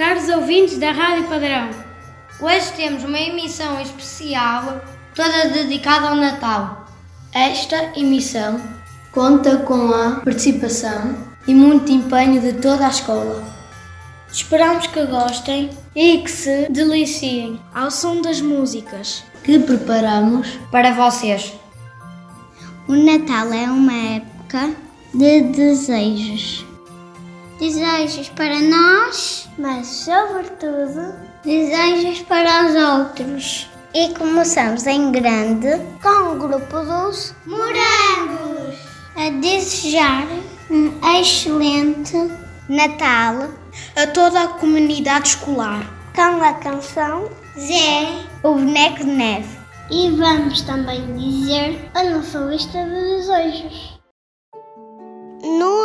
caros ouvintes da Rádio Padrão. Hoje temos uma emissão especial toda dedicada ao Natal. Esta emissão conta com a participação e muito empenho de toda a escola. Esperamos que gostem e que se deliciem ao som das músicas que preparamos para vocês. O Natal é uma época de desejos. Desejos para nós, mas sobretudo desejos para os outros. E começamos em grande com o grupo dos morangos a desejar um excelente Natal a toda a comunidade escolar com a canção Zé, o boneco de neve. E vamos também dizer a nossa lista de desejos.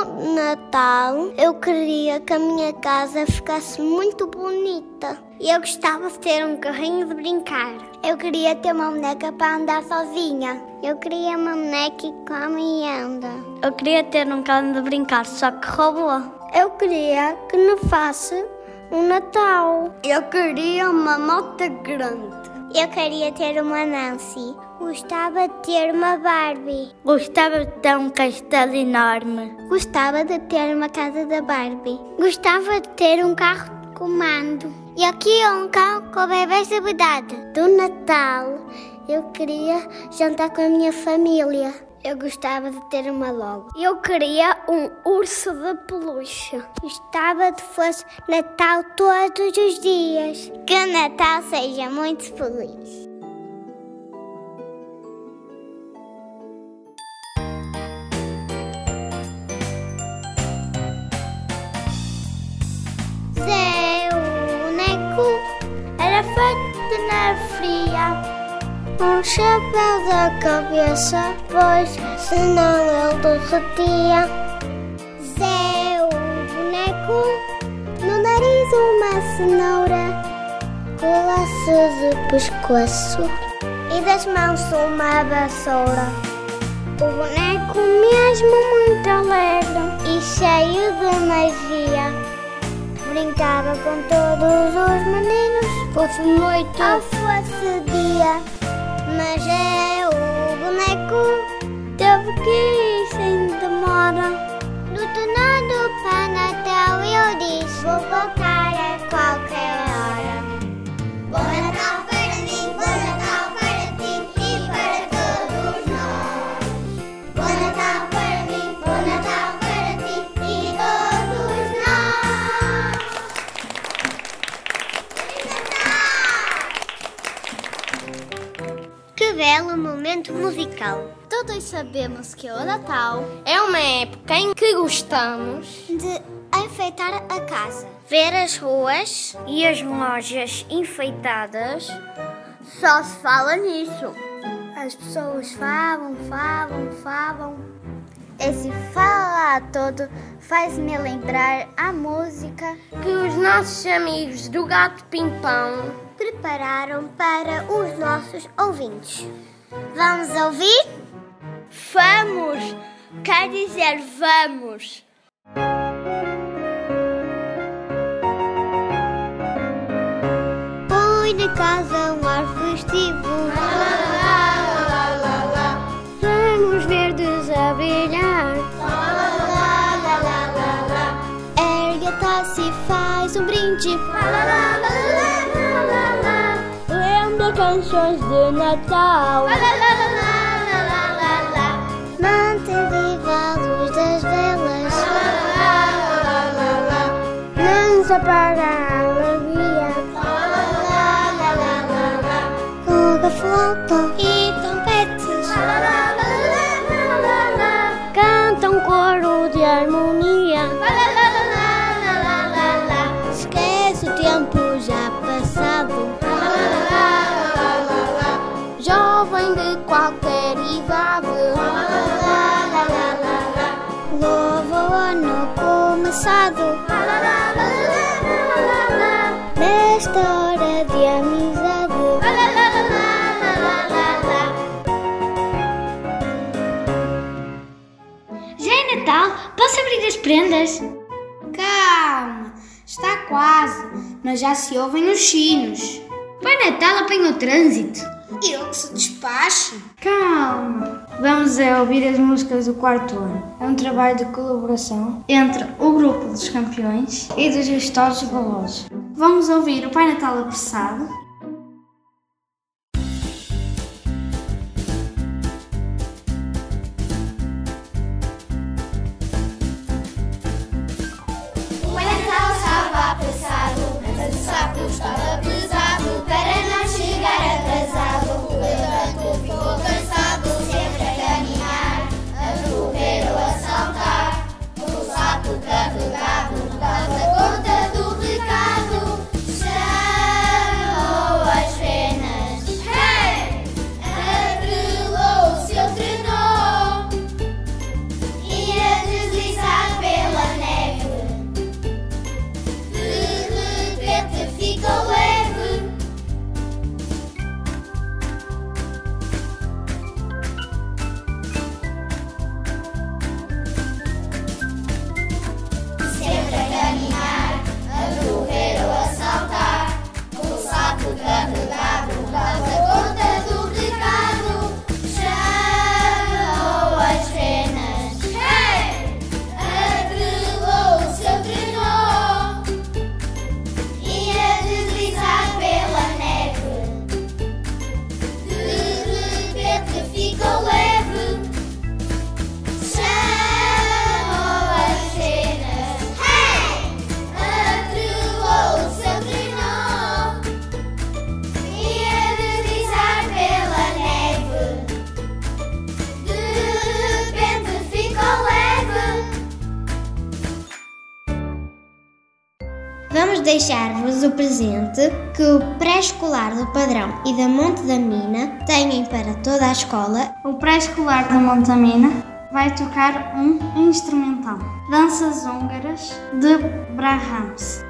No Natal, eu queria que a minha casa ficasse muito bonita. Eu gostava de ter um carrinho de brincar. Eu queria ter uma boneca para andar sozinha. Eu queria uma boneca que come e anda. Eu queria ter um cão de brincar, só que roubou. Eu queria que não fosse um Natal. Eu queria uma moto grande. Eu queria ter uma Nancy. Gostava de ter uma Barbie. Gostava de ter um castelo enorme. Gostava de ter uma casa da Barbie. Gostava de ter um carro de comando. E aqui é um carro com bebês de verdade. Do Natal, eu queria jantar com a minha família. Eu gostava de ter uma logo. Eu queria um urso de peluche. Gostava de fosse Natal todos os dias. Que Natal seja muito feliz. Um chapéu da cabeça, pois senão ele derretia. Zé, o boneco, no nariz uma cenoura, com laços de pescoço e das mãos uma vassoura. O boneco mesmo muito alegre e cheio de magia. Brincava com todos os meninos, fosse noite ou fosse dia. Mas é o boneco teve que ir sem demora. No tornado para Natal eu disse Vou voltar a qualquer hora. Musical! Todos sabemos que o Natal É uma época em que gostamos de enfeitar a casa, ver as ruas e as lojas enfeitadas. Só se fala nisso. As pessoas falam, falam, falam. Esse falar todo faz-me lembrar a música que os nossos amigos do Gato Pimpão prepararam para os nossos ouvintes. Vamos ouvir? Vamos! Quer dizer vamos! Põe na casa um ar festivo. Canções de Natal. Mantém viva a luz das velas. Não se apaga a alegria. A começado. Nesta hora de amizade. Já é Natal? Posso abrir as prendas? Calma! Está quase, mas já se ouvem os sinos. Pai Natal apanha o trânsito. Eu que se despache. Calma! Vamos a ouvir as músicas do quarto ano. É um trabalho de colaboração entre o grupo dos campeões e dos gestores golosos. Vamos ouvir o Pai Natal apressado deixar-vos o presente que o pré-escolar do Padrão e da Monte da Mina têm para toda a escola. O pré-escolar da Montamina vai tocar um instrumental, Danças Húngaras de Brahms.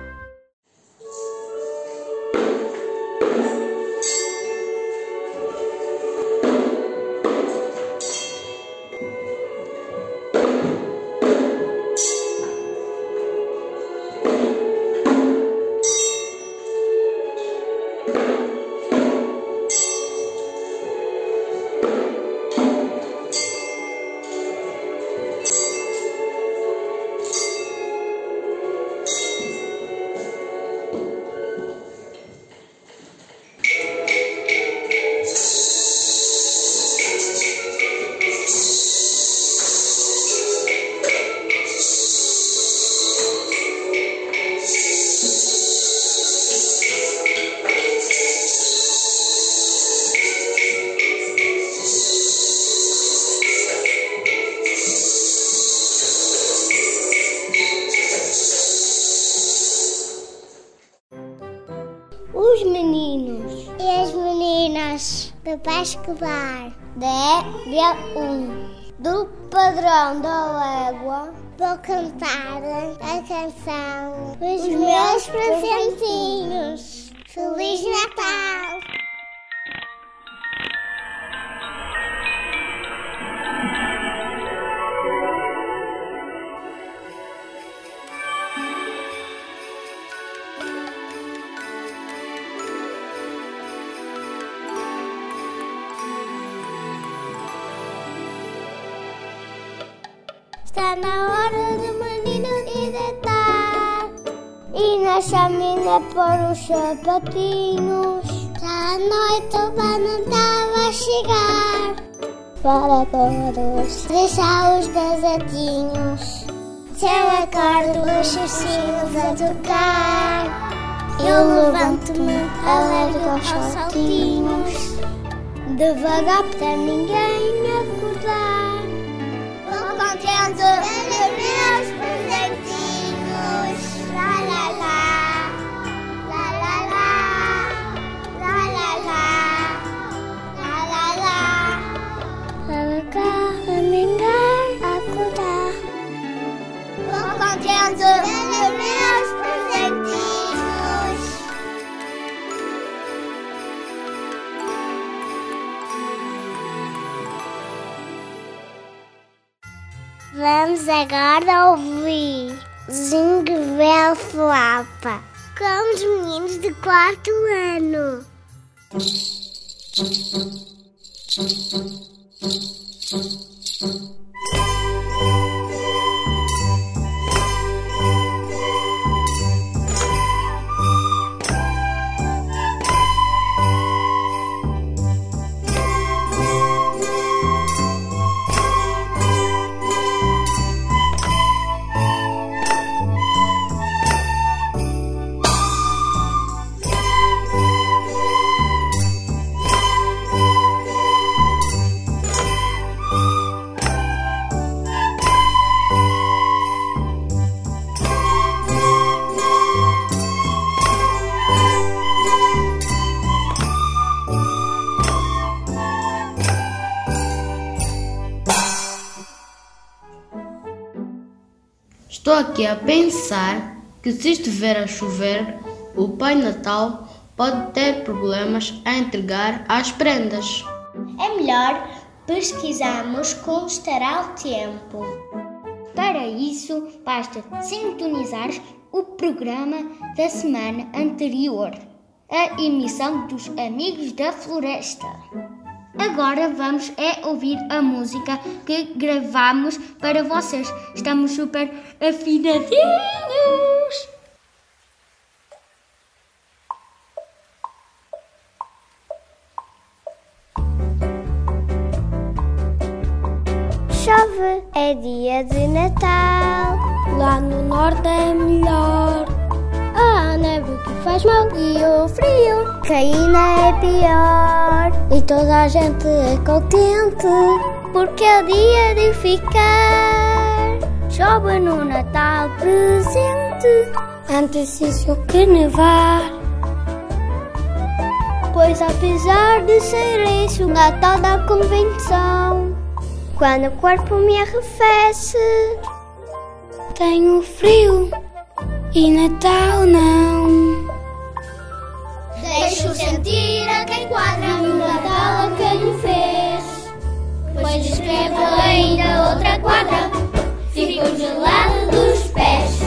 Do pré-escolar da EB1 do padrão da Légua vou cantar a canção Os meus presentinhos. Feliz Natal! Na chaminé pôr os sapatinhos. A noite o Natal vai chegar. Para todos deixar os besadinhos Se eu acordo os sinos a tocar. Eu levanto-me alegre aos saltinhos. Devagar para ninguém quarto ano. Aqui a pensar que se estiver a chover, o Pai Natal pode ter problemas a entregar as prendas. É melhor pesquisarmos como estará o tempo. Para isso, basta sintonizar o programa da semana anterior, a emissão dos Amigos da Floresta. Agora vamos é ouvir a música que gravamos para vocês. Estamos super afinadinhos! Chove, é dia de Natal. Lá no norte é melhor. A neve que faz mal e o frio ainda é pior. E toda a gente é contente porque é o dia de ficar. Chove no Natal presente antes disso que nevar. Pois apesar de ser isso, Natal da convenção. Quando o corpo me arrefece, tenho frio e Natal não. Deixo sentir a quem quadra no Natal a quem o fez. Pois escrevo ainda outra quadra, fico gelado dos pés.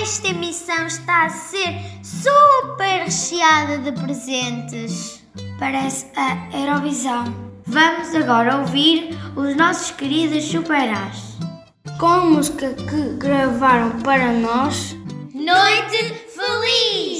Esta emissão está a ser super recheada de presentes. Parece a Eurovisão. Vamos agora ouvir os nossos queridos superás. Com a música que gravaram para nós, Noite Feliz!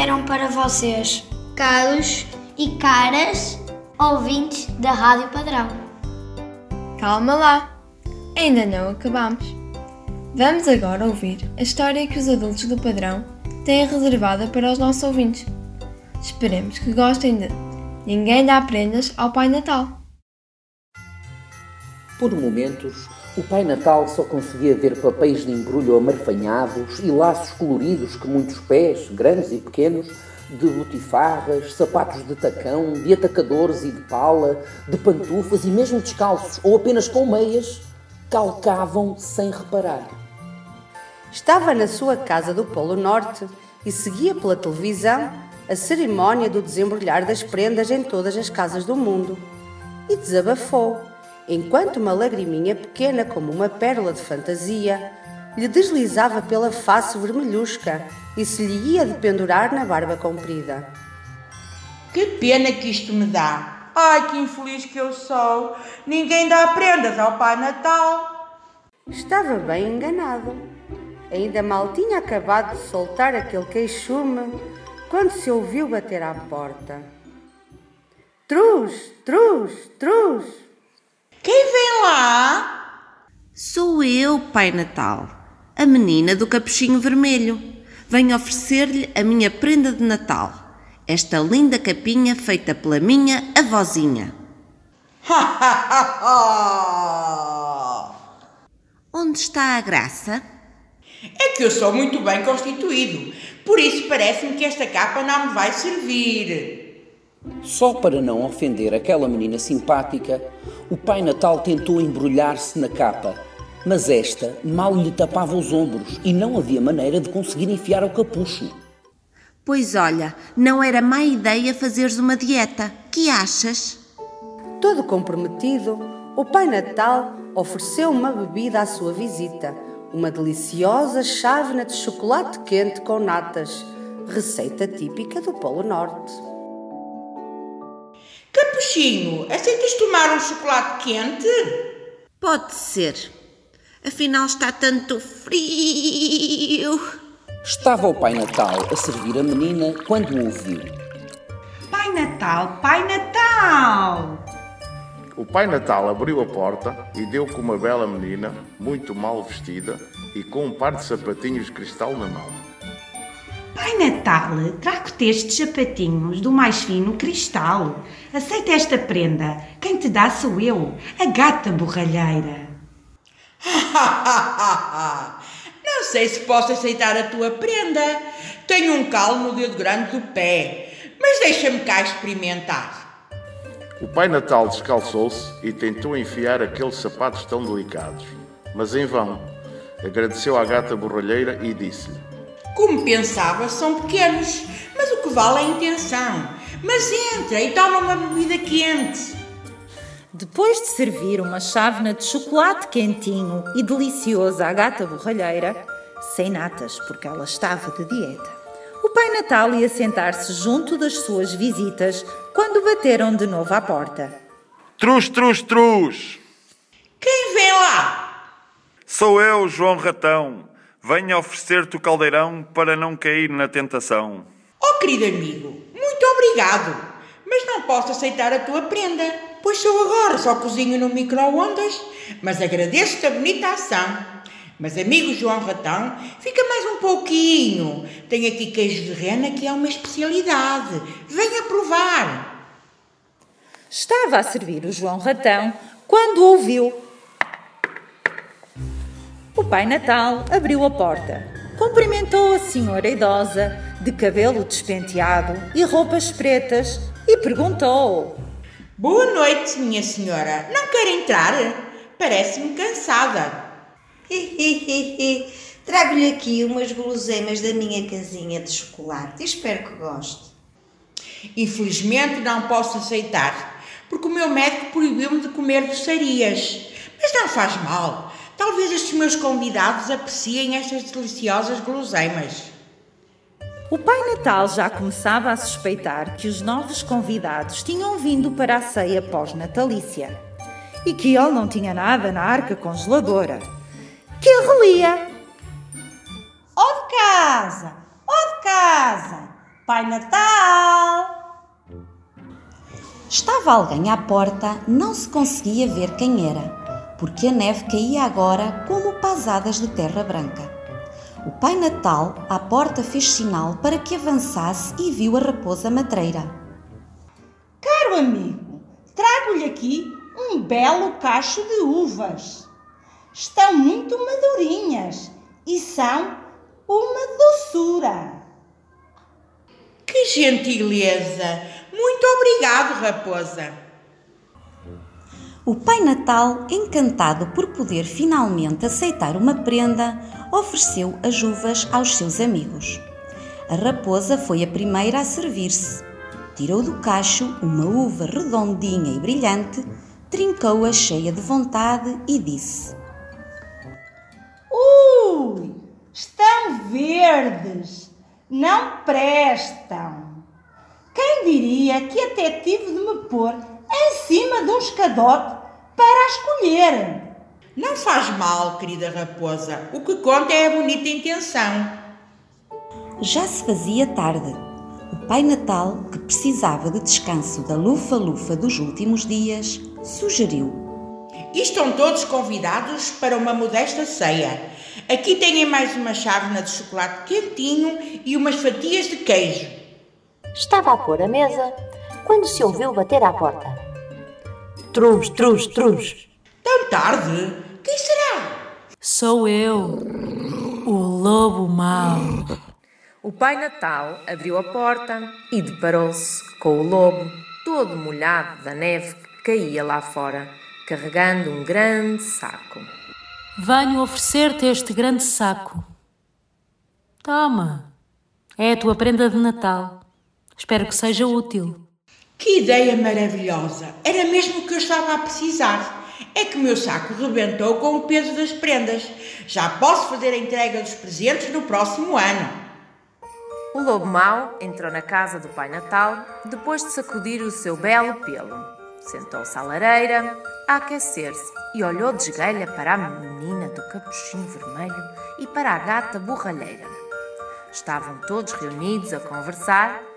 Fizeram para vocês. Caros e caras ouvintes da Rádio Padrão. Calma lá, ainda não acabamos. Vamos agora ouvir a história que os adultos do padrão têm reservada para os nossos ouvintes. Esperemos que gostem de Ninguém dá prendas ao Pai Natal. Por momentos, o Pai Natal só conseguia ver papéis de embrulho amarfanhados e laços coloridos que muitos pés, grandes e pequenos, de botifarras, sapatos de tacão, de atacadores e de pala, de pantufas e mesmo descalços ou apenas com meias, calcavam sem reparar. Estava na sua casa do Polo Norte e seguia pela televisão a cerimónia do desembrulhar das prendas em todas as casas do mundo. E desabafou, enquanto uma lagriminha pequena como uma pérola de fantasia lhe deslizava pela face vermelhusca e se lhe ia de pendurar na barba comprida. Que pena que isto me dá! Ai, que infeliz que eu sou! Ninguém dá prendas ao Pai Natal! Estava bem enganado. Ainda mal tinha acabado de soltar aquele queixume quando se ouviu bater à porta. Truz, truz, truz! Quem vem lá? Sou eu, Pai Natal, a menina do capuchinho vermelho. Venho oferecer-lhe a minha prenda de Natal, esta linda capinha feita pela minha avózinha. Onde está a graça? É que eu sou muito bem constituído, por isso parece-me que esta capa não me vai servir. Só para não ofender aquela menina simpática, o Pai Natal tentou embrulhar-se na capa, mas esta mal lhe tapava os ombros e não havia maneira de conseguir enfiar o capucho. Pois olha, não era má ideia fazeres uma dieta. Que achas? Todo comprometido, o Pai Natal ofereceu uma bebida à sua visita, uma deliciosa chávena de chocolate quente com natas, receita típica do Polo Norte. Capuchinho, aceitas tomar um chocolate quente? Pode ser. Afinal está tanto frio. Estava o Pai Natal a servir a menina quando o ouviu. Pai Natal, Pai Natal! O Pai Natal abriu a porta e deu com uma bela menina, muito mal vestida e com um par de sapatinhos de cristal na mão. Pai Natal, trago-te estes sapatinhos do mais fino cristal. Aceita esta prenda. Quem te dá sou eu, a gata borralheira. Não sei se posso aceitar a tua prenda. Tenho um calo no dedo grande do pé, mas deixa-me cá experimentar. O Pai Natal descalçou-se e tentou enfiar aqueles sapatos tão delicados, mas em vão. Agradeceu à gata borralheira e disse-lhe: Como pensava, são pequenos, mas o que vale é a intenção. Mas entra e toma uma bebida quente. Depois de servir uma chávena de chocolate quentinho e delicioso à gata borralheira, sem natas porque ela estava de dieta, o Pai Natal ia sentar-se junto das suas visitas quando bateram de novo à porta. Trus, trus, trus! Quem vem lá? Sou eu, João Ratão. Venho oferecer-te o caldeirão para não cair na tentação. Oh, querido amigo, muito obrigado, mas não posso aceitar a tua prenda, pois sou agora só cozinho no micro-ondas, mas agradeço-te a bonita ação. Mas, amigo João Ratão, fica mais um pouquinho. Tenho aqui queijo de rena que é uma especialidade. Venha provar. Estava a servir o João Ratão quando ouviu. O Pai Natal abriu a porta, cumprimentou a senhora idosa, de cabelo despenteado e roupas pretas, e perguntou: Boa noite, minha senhora. Não quer entrar? Parece-me cansada. Trago-lhe aqui umas guloseimas da minha casinha de chocolate. Espero que goste. Infelizmente não posso aceitar, porque o meu médico proibiu-me de comer doçarias. Mas não faz mal. Talvez estes meus convidados apreciem estas deliciosas guloseimas. O Pai Natal já começava a suspeitar que os novos convidados tinham vindo para a ceia pós-natalícia e que ele não tinha nada na arca congeladora. Que relia! Ó oh de casa! Ó oh de casa! Pai Natal! Estava alguém à porta, não se conseguia ver quem era, porque a neve caía agora como pasadas de terra branca. O Pai Natal à porta fez sinal para que avançasse e viu a raposa matreira. Caro amigo, trago-lhe aqui um belo cacho de uvas. Estão muito madurinhas e são uma doçura. Que gentileza! Muito obrigado, raposa. O Pai Natal, encantado por poder finalmente aceitar uma prenda, ofereceu as uvas aos seus amigos. A raposa foi a primeira a servir-se. Tirou do cacho uma uva redondinha e brilhante, trincou-a cheia de vontade e disse: Ui, estão verdes, não prestam. Quem diria que até tive de me pôr em cima de um escadote para a escolher? Não faz mal, querida raposa. O que conta é a bonita intenção. Já se fazia tarde. O Pai Natal, que precisava de descanso da lufa-lufa dos últimos dias, sugeriu: E estão todos convidados para uma modesta ceia. Aqui têm mais uma chávena de chocolate quentinho e umas fatias de queijo. Estava a pôr a mesa quando se ouviu bater à porta. Trus, trus, trus. Tão tarde? Quem será? Sou eu, o lobo mau. O Pai Natal abriu a porta e deparou-se com o lobo, todo molhado da neve que caía lá fora, carregando um grande saco. Venho oferecer-te este grande saco. Toma, é a tua prenda de Natal. Espero que seja útil. Que ideia maravilhosa! Era mesmo o que eu estava a precisar. É que o meu saco rebentou com o peso das prendas. Já posso fazer a entrega dos presentes no próximo ano. O lobo mau entrou na casa do Pai Natal depois de sacudir o seu belo pelo. Sentou-se à lareira a aquecer-se e olhou de esguelha para a menina do capuchinho vermelho e para a gata borralheira. Estavam todos reunidos a conversar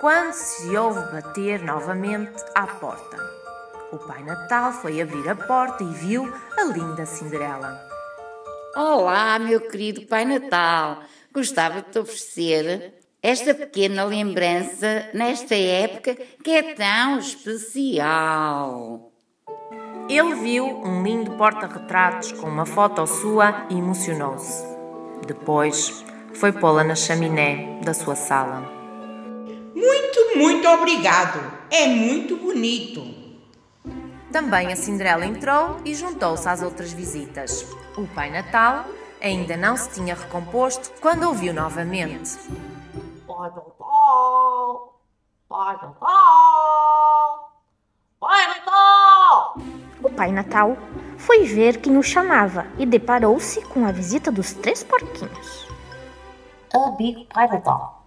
quando se ouve bater novamente à porta. O Pai Natal foi abrir a porta e viu a linda Cinderela. Olá, meu querido Pai Natal. Gostava de te oferecer esta pequena lembrança nesta época que é tão especial. Ele viu um lindo porta-retratos com uma foto sua e emocionou-se. Depois foi pô-la na chaminé da sua sala. Muito, muito obrigado. É muito bonito. Também a Cinderela entrou e juntou-se às outras visitas. O Pai Natal ainda não se tinha recomposto quando ouviu novamente. Pai Natal! Pai Natal! Pai Natal! O Pai Natal foi ver quem o chamava e deparou-se com a visita dos três porquinhos. Amigo Pai Natal,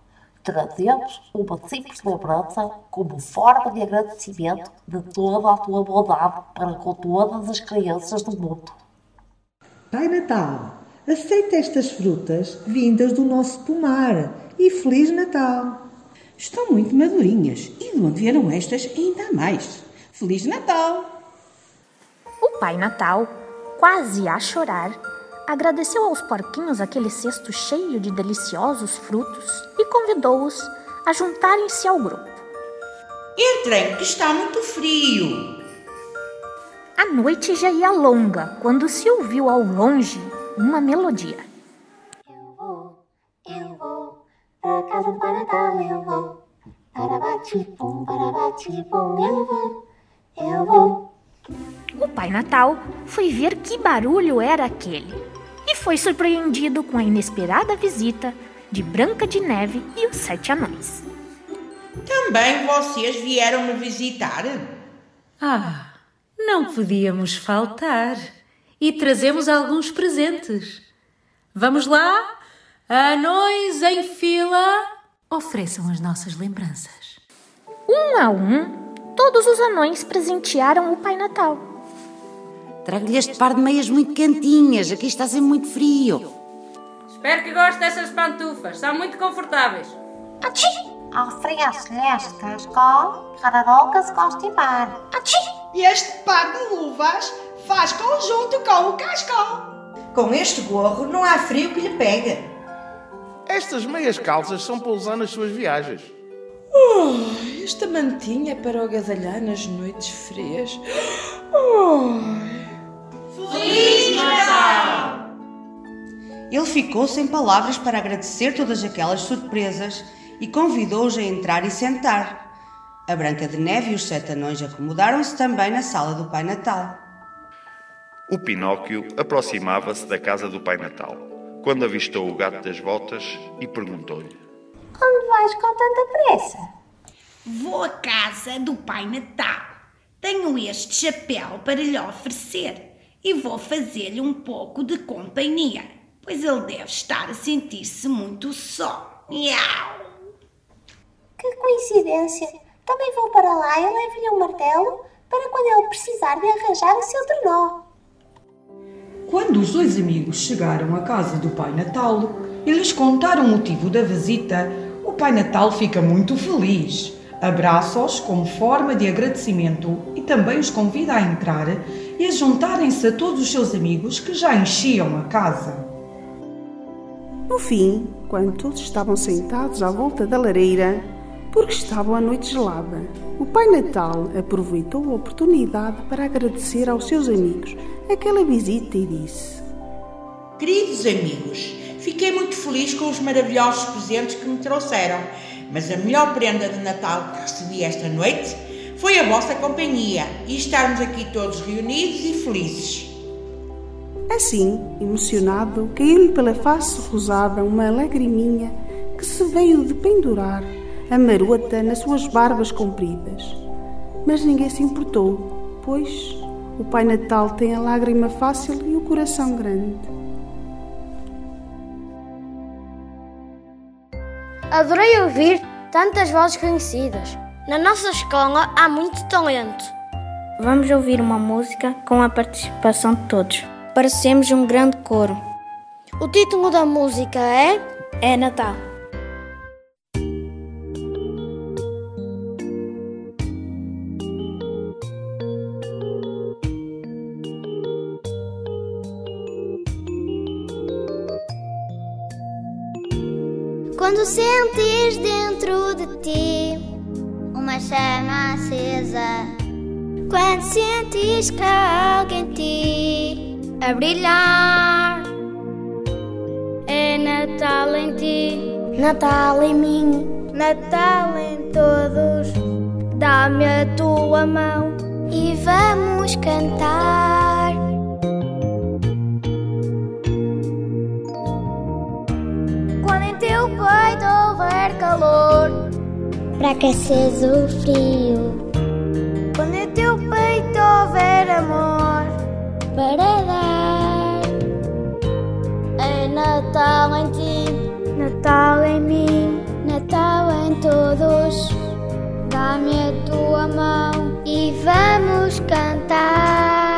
trazemos uma simples lembrança como forma de agradecimento de toda a tua bondade para com todas as crianças do mundo. Pai Natal, aceita estas frutas vindas do nosso pomar e Feliz Natal! Estão muito madurinhas e de onde vieram estas ainda há mais. Feliz Natal! O Pai Natal, quase a chorar, agradeceu aos porquinhos aquele cesto cheio de deliciosos frutos e convidou-os a juntarem-se ao grupo. Entrem, que está muito frio. A noite já ia longa quando se ouviu ao longe uma melodia. Eu vou, eu vou, pra casa do Natal eu vou. Parabati-pum, parabati-pum, eu vou, eu vou. O Pai Natal foi ver que barulho era aquele e foi surpreendido com a inesperada visita de Branca de Neve e os Sete Anões. Também vocês vieram me visitar? Ah, não podíamos faltar. E trazemos alguns presentes. Vamos lá? Anões em fila, ofereçam as nossas lembranças. Um a um, todos os anões presentearam o Pai Natal. Trago-lhe este par de meias muito quentinhas. Aqui está sempre muito frio. Espero que goste dessas pantufas. São muito confortáveis. Achi! Ofereço-lhe este cascol para nunca se constipar. Achi! Este par de luvas faz conjunto com o cascol. Com este gorro não há frio que lhe pega. Estas meias calças são para usar nas suas viagens. Oh, esta mantinha é para agasalhar nas noites frias. Oh. Feliz Natal! Ele ficou sem palavras para agradecer todas aquelas surpresas e convidou-os a entrar e sentar. A Branca de Neve e os sete anões acomodaram-se também na sala do Pai Natal. O Pinóquio aproximava-se da casa do Pai Natal quando avistou o gato das botas e perguntou-lhe: Onde vais com tanta pressa? Vou à casa do Pai Natal. Tenho este chapéu para lhe oferecer e vou fazer-lhe um pouco de companhia, pois ele deve estar a sentir-se muito só. Miau! Que coincidência! Também vou para lá e levo-lhe um martelo para quando ele precisar de arranjar o seu trenó. Quando os dois amigos chegaram à casa do Pai Natal e lhes contaram o motivo da visita, o Pai Natal fica muito feliz. Abraça-os como forma de agradecimento e também os convida a entrar e a juntarem-se a todos os seus amigos que já enchiam a casa. No fim, quando todos estavam sentados à volta da lareira, porque estava a noite gelada, o Pai Natal aproveitou a oportunidade para agradecer aos seus amigos aquela visita e disse: Queridos amigos, fiquei muito feliz com os maravilhosos presentes que me trouxeram, mas a melhor prenda de Natal que recebi esta noite foi a vossa companhia e estarmos aqui todos reunidos e felizes. Assim, emocionado, caiu-lhe pela face rosada uma lagriminha que se veio de pendurar a marota nas suas barbas compridas. Mas ninguém se importou, pois o Pai Natal tem a lágrima fácil e o coração grande. Adorei ouvir tantas vozes conhecidas. Na nossa escola há muito talento. Vamos ouvir uma música com a participação de todos. Parecemos um grande coro. O título da música é É Natal. Quando sentes dentro de ti uma chama acesa, quando sentes que há em ti a brilhar, é Natal em ti, Natal em mim, Natal em todos. Dá-me a tua mão e vamos cantar. Calor, para aqueceres o frio. Quando em teu peito houver amor, para dar. É Natal em ti, Natal em mim, Natal em todos. Dá-me a tua mão e vamos cantar.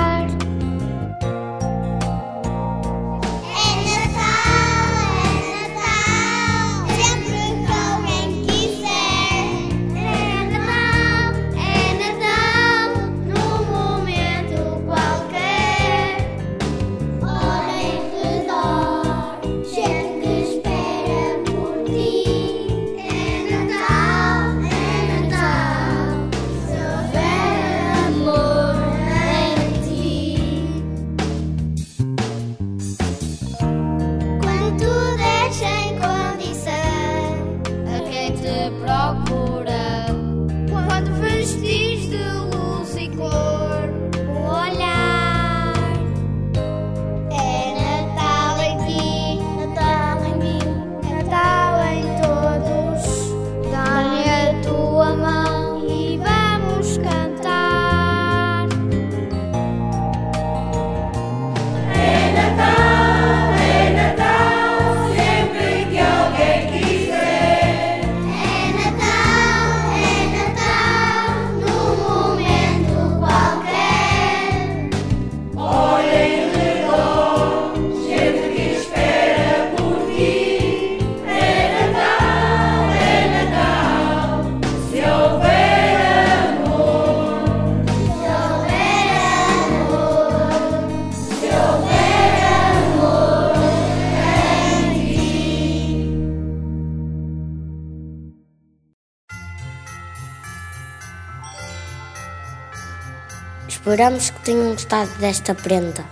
Esperamos que tenham gostado desta prenda.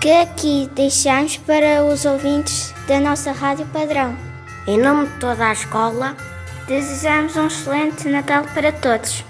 que aqui deixamos para os ouvintes da nossa Rádio Padrão. Em nome de toda a escola, desejamos um excelente Natal para todos.